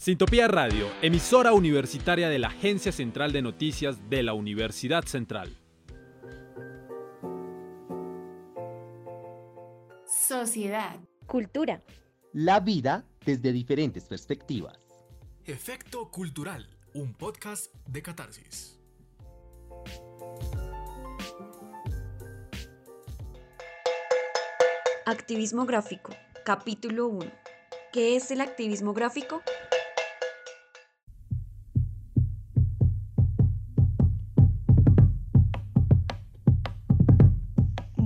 Sintopía Radio, emisora universitaria de la Agencia Central de Noticias de la Universidad Central. Sociedad. Cultura. La vida desde diferentes perspectivas. Efecto Cultural, un podcast de catarsis. Activismo gráfico, capítulo 1. ¿Qué es el activismo gráfico?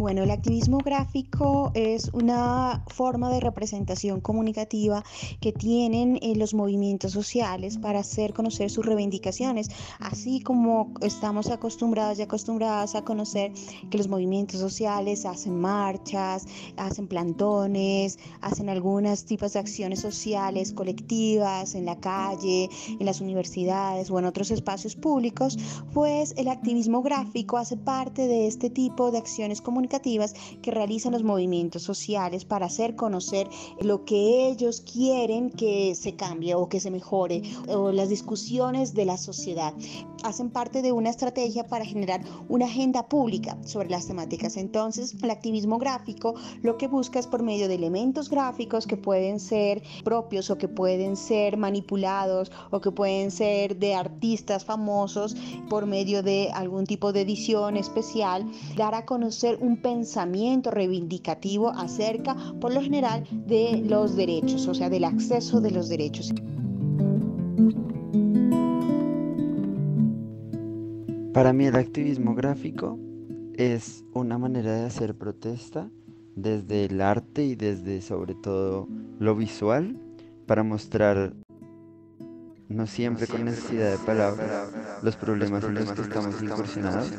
Bueno, el activismo gráfico es una forma de representación comunicativa que tienen eh, los movimientos sociales para hacer conocer sus reivindicaciones, así como estamos acostumbrados y acostumbradas a conocer que los movimientos sociales hacen marchas, hacen plantones, hacen algunos tipos de acciones sociales colectivas en la calle, en las universidades o en otros espacios públicos, pues el activismo gráfico hace parte de este tipo de acciones comunicativas que realizan los movimientos sociales para hacer conocer lo que ellos quieren que se cambie o que se mejore o las discusiones de la sociedad. Hacen parte de una estrategia para generar una agenda pública sobre las temáticas. Entonces, el activismo gráfico lo que busca es por medio de elementos gráficos que pueden ser propios o que pueden ser manipulados o que pueden ser de artistas famosos por medio de algún tipo de edición especial, dar a conocer un pensamiento reivindicativo acerca, por lo general, de los derechos, o sea, del acceso de los derechos. Para mí el activismo gráfico es una manera de hacer protesta desde el arte y desde sobre todo lo visual para mostrar no siempre con necesidad de palabras los problemas en los que estamos incursionados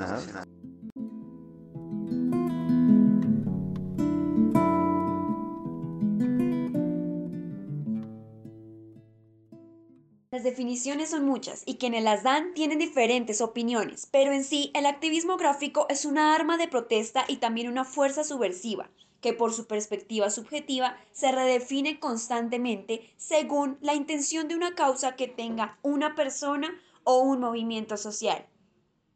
definiciones son muchas y quienes las dan tienen diferentes opiniones, pero en sí el activismo gráfico es una arma de protesta y también una fuerza subversiva, que por su perspectiva subjetiva se redefine constantemente según la intención de una causa que tenga una persona o un movimiento social.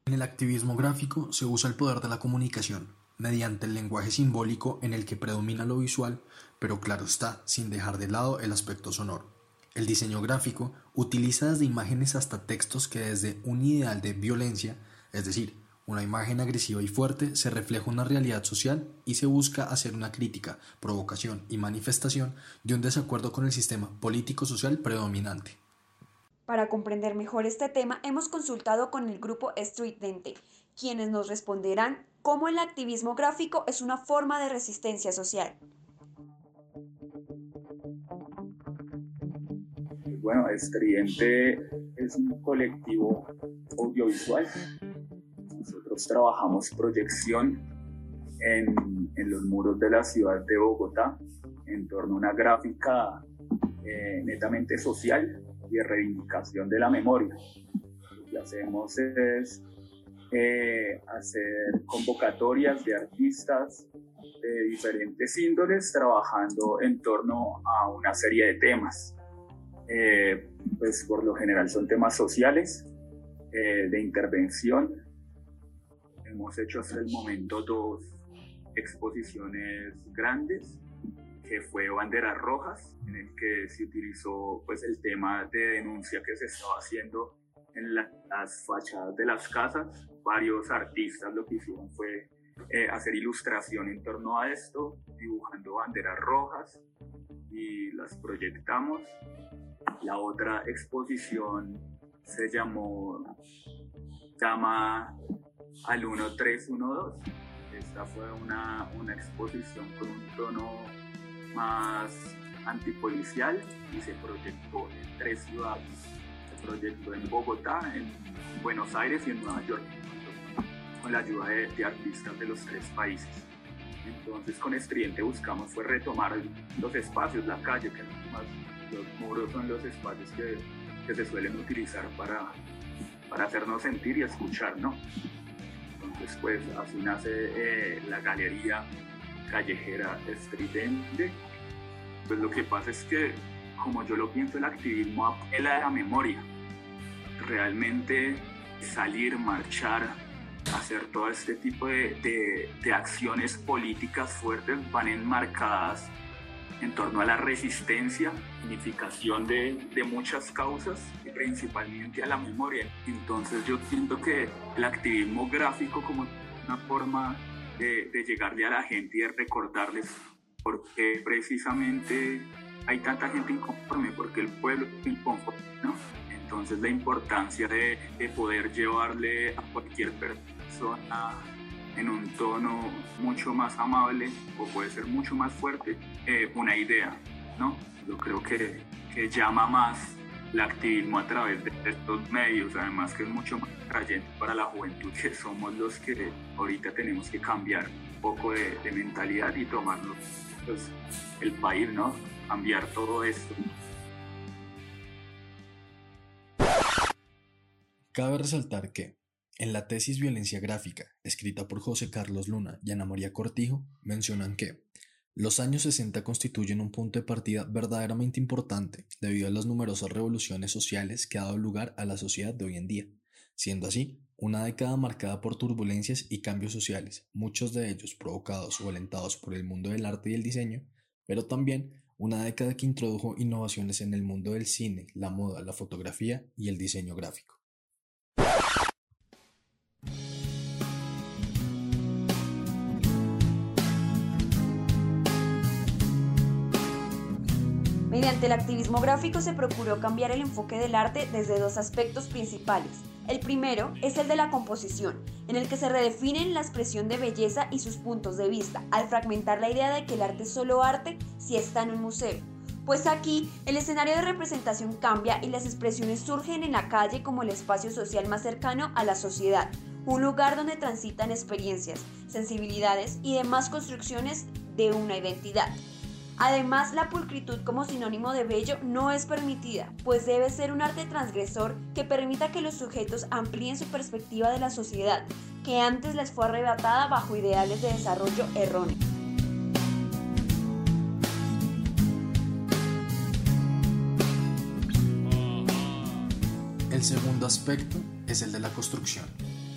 En el activismo gráfico se usa el poder de la comunicación, mediante el lenguaje simbólico en el que predomina lo visual, pero claro está, sin dejar de lado el aspecto sonoro. El diseño gráfico utiliza desde imágenes hasta textos que desde un ideal de violencia, es decir, una imagen agresiva y fuerte, se refleja una realidad social y se busca hacer una crítica, provocación y manifestación de un desacuerdo con el sistema político-social predominante. Para comprender mejor este tema, hemos consultado con el grupo Street Dente, quienes nos responderán cómo el activismo gráfico es una forma de resistencia social. Bueno, Estridente es un colectivo audiovisual. Nosotros trabajamos proyección en, en los muros de la ciudad de Bogotá en torno a una gráfica eh, netamente social y de reivindicación de la memoria. Lo que hacemos es eh, hacer convocatorias de artistas de diferentes índoles trabajando en torno a una serie de temas. Eh, pues por lo general son temas sociales, eh, de intervención. Hemos hecho hasta el momento dos exposiciones grandes, que fue Banderas Rojas, en el que se utilizó pues el tema de denuncia que se estaba haciendo en las fachadas de las casas. Varios artistas lo que hicieron fue eh, hacer ilustración en torno a esto, dibujando banderas rojas y las proyectamos la otra exposición se llamó llama al 1312. Esta fue una, una exposición con un tono más antipolicial y se proyectó en tres ciudades. Se proyectó en Bogotá, en Buenos Aires y en Nueva York, con la ayuda de, artistas de los tres países. Entonces con Estridente buscamos fue retomar los espacios, la calle, que más los muros son los espacios que, que se suelen utilizar para, para hacernos sentir y escuchar, ¿no? Entonces, pues así nace eh, la galería callejera estridente. Pues lo que pasa es que como yo lo pienso, el activismo apela a la memoria. Realmente salir, marchar, hacer todo este tipo de, de, acciones políticas fuertes van enmarcadas en torno a la resistencia, unificación de, de, muchas causas y principalmente a la memoria. Entonces yo siento que el activismo gráfico como una forma de, de llegarle a la gente y de recordarles por qué precisamente hay tanta gente inconforme, porque el pueblo es inconforme. Entonces la importancia de, de poder llevarle a cualquier persona en un tono mucho más amable o puede ser mucho más fuerte eh, una idea, ¿no? Yo creo que, que llama más el activismo a través de estos medios, además que es mucho más atrayente para la juventud, que somos los que ahorita tenemos que cambiar un poco de, de mentalidad y tomarlo pues, el país, ¿no? Cambiar todo esto. Cabe resaltar que en la tesis Violencia Gráfica, escrita por José Carlos Luna y Ana María Cortijo, mencionan que los años 60 constituyen un punto de partida verdaderamente importante debido a las numerosas revoluciones sociales que ha dado lugar a la sociedad de hoy en día, siendo así una década marcada por turbulencias y cambios sociales, muchos de ellos provocados o alentados por el mundo del arte y el diseño, pero también una década que introdujo innovaciones en el mundo del cine, la moda, la fotografía y el diseño gráfico. Mediante el activismo gráfico se procuró cambiar el enfoque del arte desde dos aspectos principales. El primero es el de la composición, en el que se redefinen la expresión de belleza y sus puntos de vista, al fragmentar la idea de que el arte es solo arte si está en un museo. Pues aquí el escenario de representación cambia y las expresiones surgen en la calle como el espacio social más cercano a la sociedad, un lugar donde transitan experiencias, sensibilidades y demás construcciones de una identidad. Además, la pulcritud como sinónimo de bello no es permitida, pues debe ser un arte transgresor que permita que los sujetos amplíen su perspectiva de la sociedad, que antes les fue arrebatada bajo ideales de desarrollo erróneos. El segundo aspecto es el de la construcción.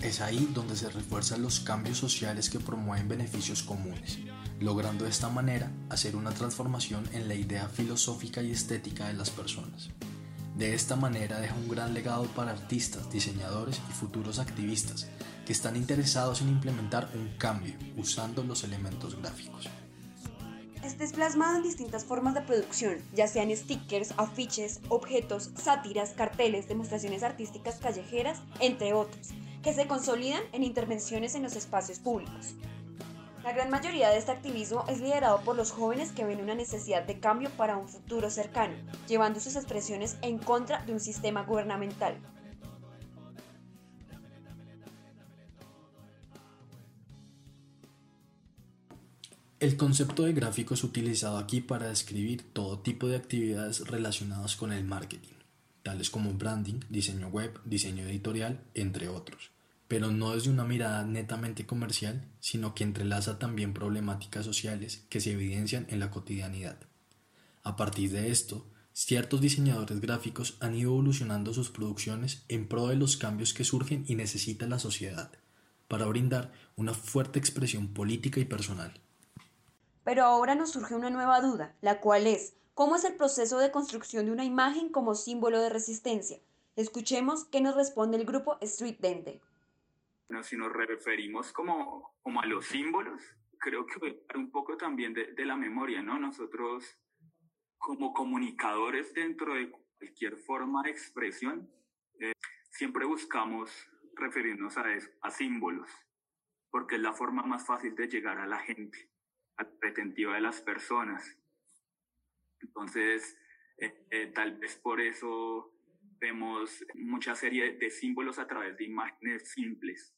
Es ahí donde se refuerzan los cambios sociales que promueven beneficios comunes, logrando de esta manera hacer una transformación en la idea filosófica y estética de las personas. De esta manera deja un gran legado para artistas, diseñadores y futuros activistas que están interesados en implementar un cambio usando los elementos gráficos. Este es plasmado en distintas formas de producción, ya sean stickers, afiches, objetos, sátiras, carteles, demostraciones artísticas callejeras, entre otros, que se consolidan en intervenciones en los espacios públicos. La gran mayoría de este activismo es liderado por los jóvenes que ven una necesidad de cambio para un futuro cercano, llevando sus expresiones en contra de un sistema gubernamental. El concepto de gráfico es utilizado aquí para describir todo tipo de actividades relacionadas con el marketing, tales como branding, diseño web, diseño editorial, entre otros pero no desde una mirada netamente comercial, sino que entrelaza también problemáticas sociales que se evidencian en la cotidianidad. A partir de esto, ciertos diseñadores gráficos han ido evolucionando sus producciones en pro de los cambios que surgen y necesita la sociedad, para brindar una fuerte expresión política y personal. Pero ahora nos surge una nueva duda, la cual es, ¿cómo es el proceso de construcción de una imagen como símbolo de resistencia? Escuchemos qué nos responde el grupo Street Dente si nos referimos como, como a los símbolos, creo que un poco también de, la memoria, ¿no? Nosotros como comunicadores dentro de cualquier forma de expresión, eh, siempre buscamos referirnos a, eso, a símbolos, porque es la forma más fácil de llegar a la gente, a la retentiva de las personas. Entonces, eh, eh, tal vez por eso vemos mucha serie de símbolos a través de imágenes simples.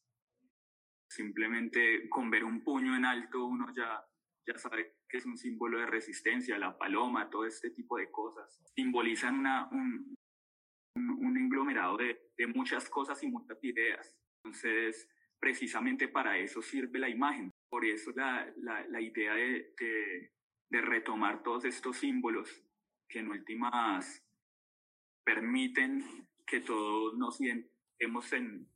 Simplemente con ver un puño en alto uno ya, ya sabe que es un símbolo de resistencia, la paloma, todo este tipo de cosas. Simbolizan una, un, un, englomerado de, de muchas cosas y muchas ideas. Entonces, precisamente para eso sirve la imagen. Por eso la, la, la idea de, de, de, retomar todos estos símbolos que en últimas permiten que todos nos identifiquemos en,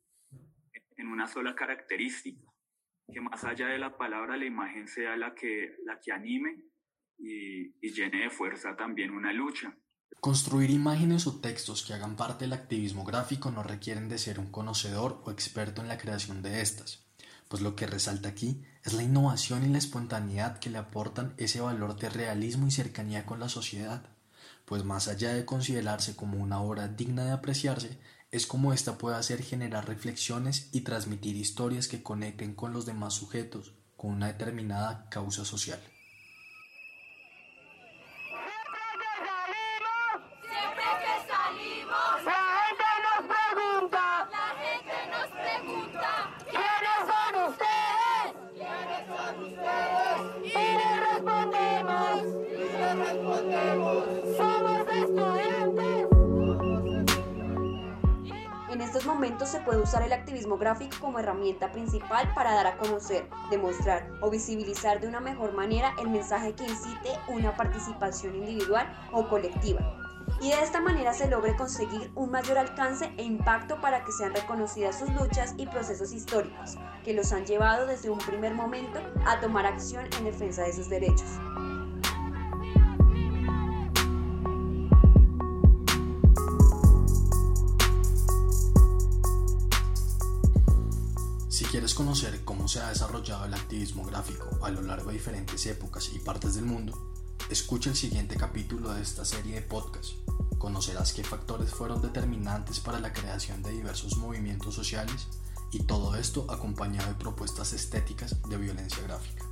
en una sola característica, que más allá de la palabra, la imagen sea la que, la que anime y, y llene de fuerza también una lucha. Construir imágenes o textos que hagan parte del activismo gráfico no requieren de ser un conocedor o experto en la creación de estas, pues lo que resalta aquí es la innovación y la espontaneidad que le aportan ese valor de realismo y cercanía con la sociedad, pues más allá de considerarse como una obra digna de apreciarse, es como ésta puede hacer generar reflexiones y transmitir historias que conecten con los demás sujetos con una determinada causa social. En estos momentos se puede usar el activismo gráfico como herramienta principal para dar a conocer, demostrar o visibilizar de una mejor manera el mensaje que incite una participación individual o colectiva. Y de esta manera se logre conseguir un mayor alcance e impacto para que sean reconocidas sus luchas y procesos históricos, que los han llevado desde un primer momento a tomar acción en defensa de sus derechos. Conocer cómo se ha desarrollado el activismo gráfico a lo largo de diferentes épocas y partes del mundo, escucha el siguiente capítulo de esta serie de podcasts. Conocerás qué factores fueron determinantes para la creación de diversos movimientos sociales y todo esto acompañado de propuestas estéticas de violencia gráfica.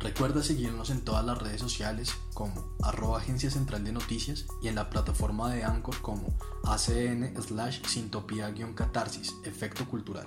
Recuerda seguirnos en todas las redes sociales como arroba agencia central de noticias y en la plataforma de Anchor como acn slash sintopía-catarsis, efecto cultural.